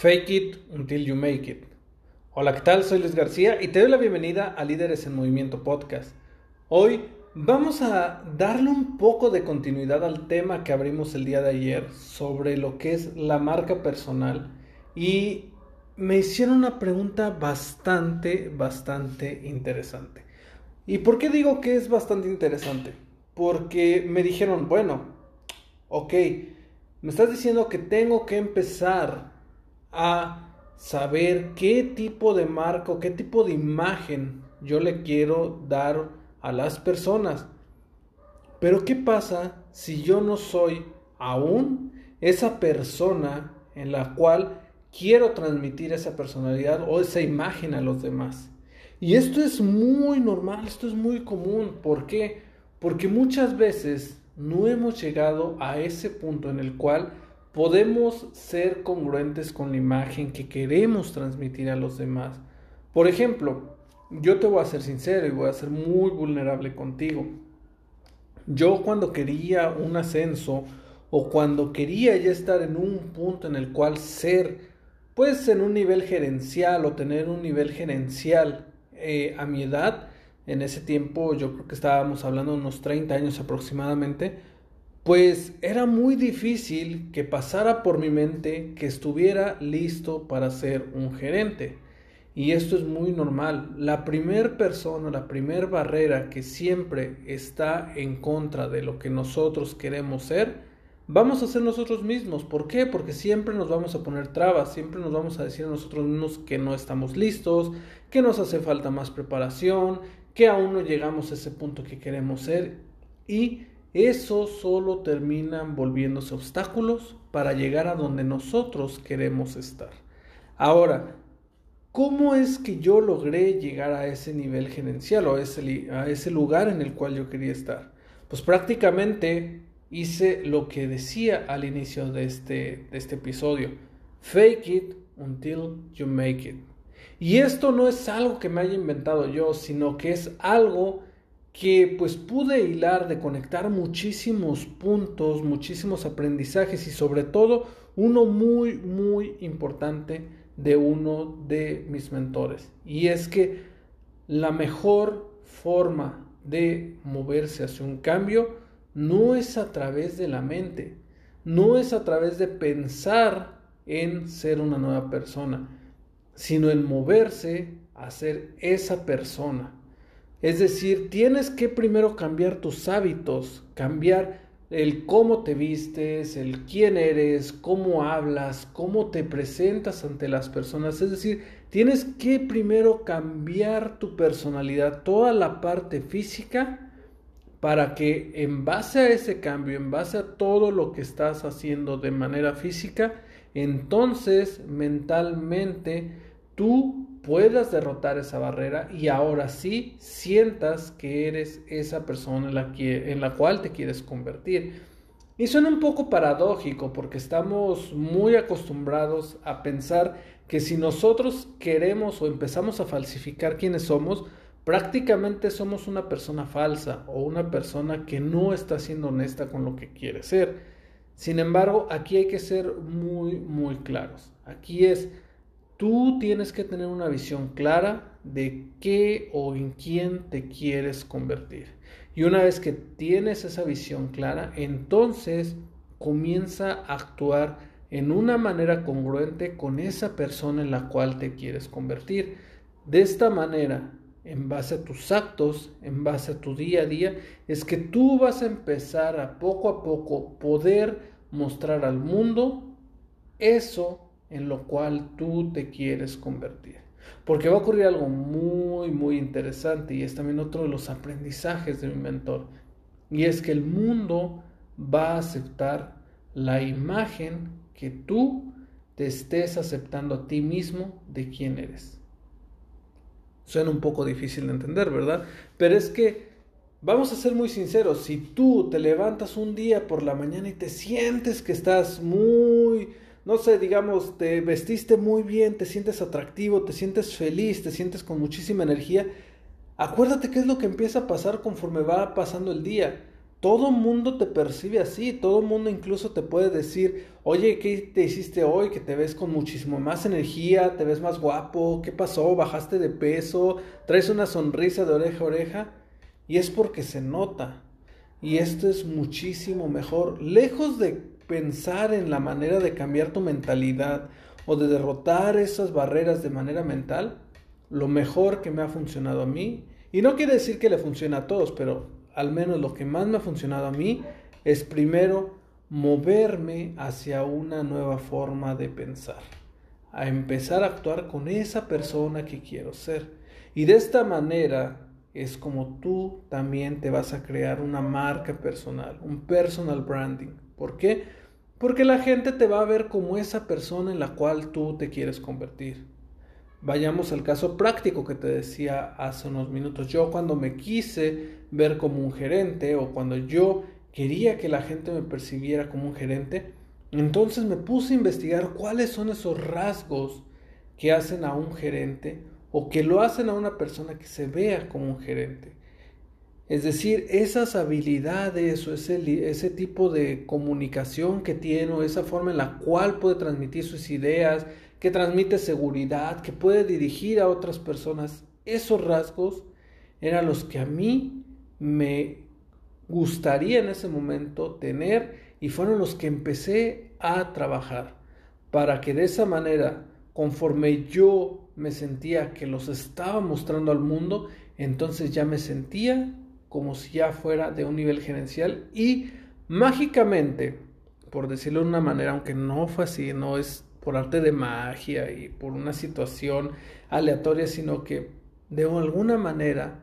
Fake it until you make it. Hola, ¿qué tal? Soy Luis García y te doy la bienvenida a Líderes en Movimiento Podcast. Hoy vamos a darle un poco de continuidad al tema que abrimos el día de ayer sobre lo que es la marca personal y me hicieron una pregunta bastante, bastante interesante. ¿Y por qué digo que es bastante interesante? Porque me dijeron, bueno, ok, me estás diciendo que tengo que empezar a saber qué tipo de marco, qué tipo de imagen yo le quiero dar a las personas. Pero ¿qué pasa si yo no soy aún esa persona en la cual quiero transmitir esa personalidad o esa imagen a los demás? Y esto es muy normal, esto es muy común. ¿Por qué? Porque muchas veces no hemos llegado a ese punto en el cual podemos ser congruentes con la imagen que queremos transmitir a los demás. Por ejemplo, yo te voy a ser sincero y voy a ser muy vulnerable contigo. Yo cuando quería un ascenso o cuando quería ya estar en un punto en el cual ser, pues en un nivel gerencial o tener un nivel gerencial eh, a mi edad, en ese tiempo yo creo que estábamos hablando de unos 30 años aproximadamente, pues era muy difícil que pasara por mi mente que estuviera listo para ser un gerente. Y esto es muy normal. La primer persona, la primer barrera que siempre está en contra de lo que nosotros queremos ser, vamos a ser nosotros mismos. ¿Por qué? Porque siempre nos vamos a poner trabas, siempre nos vamos a decir a nosotros mismos que no estamos listos, que nos hace falta más preparación, que aún no llegamos a ese punto que queremos ser. Y eso solo terminan volviéndose obstáculos para llegar a donde nosotros queremos estar. Ahora, ¿cómo es que yo logré llegar a ese nivel gerencial o a ese, a ese lugar en el cual yo quería estar? Pues prácticamente hice lo que decía al inicio de este, de este episodio. Fake it until you make it. Y esto no es algo que me haya inventado yo, sino que es algo que pues pude hilar de conectar muchísimos puntos, muchísimos aprendizajes y sobre todo uno muy muy importante de uno de mis mentores. Y es que la mejor forma de moverse hacia un cambio no es a través de la mente, no es a través de pensar en ser una nueva persona, sino en moverse a ser esa persona es decir, tienes que primero cambiar tus hábitos, cambiar el cómo te vistes, el quién eres, cómo hablas, cómo te presentas ante las personas. Es decir, tienes que primero cambiar tu personalidad, toda la parte física, para que en base a ese cambio, en base a todo lo que estás haciendo de manera física, entonces mentalmente tú puedas derrotar esa barrera y ahora sí sientas que eres esa persona en la, que, en la cual te quieres convertir. Y suena un poco paradójico porque estamos muy acostumbrados a pensar que si nosotros queremos o empezamos a falsificar quiénes somos, prácticamente somos una persona falsa o una persona que no está siendo honesta con lo que quiere ser. Sin embargo, aquí hay que ser muy, muy claros. Aquí es, Tú tienes que tener una visión clara de qué o en quién te quieres convertir. Y una vez que tienes esa visión clara, entonces comienza a actuar en una manera congruente con esa persona en la cual te quieres convertir. De esta manera, en base a tus actos, en base a tu día a día, es que tú vas a empezar a poco a poco poder mostrar al mundo eso en lo cual tú te quieres convertir. Porque va a ocurrir algo muy, muy interesante y es también otro de los aprendizajes de mi mentor. Y es que el mundo va a aceptar la imagen que tú te estés aceptando a ti mismo de quién eres. Suena un poco difícil de entender, ¿verdad? Pero es que, vamos a ser muy sinceros, si tú te levantas un día por la mañana y te sientes que estás muy, no sé, digamos, te vestiste muy bien, te sientes atractivo, te sientes feliz, te sientes con muchísima energía, acuérdate qué es lo que empieza a pasar conforme va pasando el día todo mundo te percibe así, todo mundo incluso te puede decir, oye, ¿qué te hiciste hoy? Que te ves con muchísimo más energía, te ves más guapo, ¿qué pasó? ¿Bajaste de peso? ¿Traes una sonrisa de oreja a oreja? Y es porque se nota. Y esto es muchísimo mejor. Lejos de pensar en la manera de cambiar tu mentalidad o de derrotar esas barreras de manera mental, lo mejor que me ha funcionado a mí, y no quiere decir que le funcione a todos, pero al menos lo que más me ha funcionado a mí, es primero moverme hacia una nueva forma de pensar, a empezar a actuar con esa persona que quiero ser. Y de esta manera es como tú también te vas a crear una marca personal, un personal branding. ¿Por qué? Porque la gente te va a ver como esa persona en la cual tú te quieres convertir. Vayamos al caso práctico que te decía hace unos minutos. Yo cuando me quise ver como un gerente o cuando yo quería que la gente me percibiera como un gerente, entonces me puse a investigar cuáles son esos rasgos que hacen a un gerente o que lo hacen a una persona que se vea como un gerente. Es decir, esas habilidades o ese, ese tipo de comunicación que tiene o esa forma en la cual puede transmitir sus ideas, que transmite seguridad, que puede dirigir a otras personas. Esos rasgos eran los que a mí me gustaría en ese momento tener y fueron los que empecé a trabajar para que de esa manera, conforme yo me sentía que los estaba mostrando al mundo, entonces ya me sentía como si ya fuera de un nivel gerencial y mágicamente, por decirlo de una manera, aunque no fue así, no es por arte de magia y por una situación aleatoria, sino que de alguna manera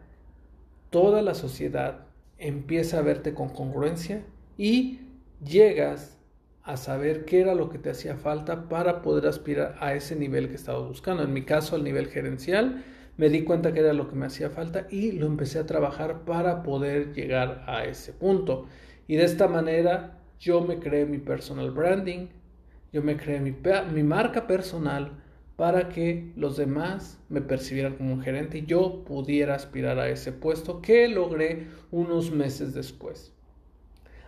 toda la sociedad empieza a verte con congruencia y llegas a saber qué era lo que te hacía falta para poder aspirar a ese nivel que estabas buscando. En mi caso, al nivel gerencial, me di cuenta que era lo que me hacía falta y lo empecé a trabajar para poder llegar a ese punto. Y de esta manera yo me creé mi personal branding, yo me creé mi, marca personal para que los demás me percibieran como un gerente y yo pudiera aspirar a ese puesto que logré unos meses después.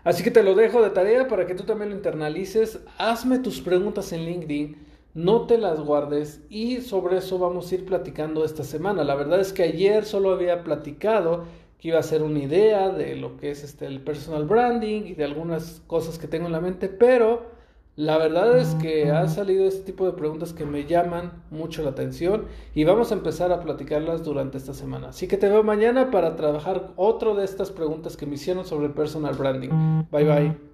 Así que te lo dejo de tarea para que tú también lo internalices. Hazme tus preguntas en LinkedIn, no te las guardes y sobre eso vamos a ir platicando esta semana. La verdad es que ayer solo había platicado que iba a ser una idea de lo que es este, el personal branding y de algunas cosas que tengo en la mente, pero la verdad es que ha salido este tipo de preguntas que me llaman mucho la atención y vamos a empezar a platicarlas durante esta semana. Así que te veo mañana para trabajar otro de estas preguntas que me hicieron sobre personal branding. Bye bye.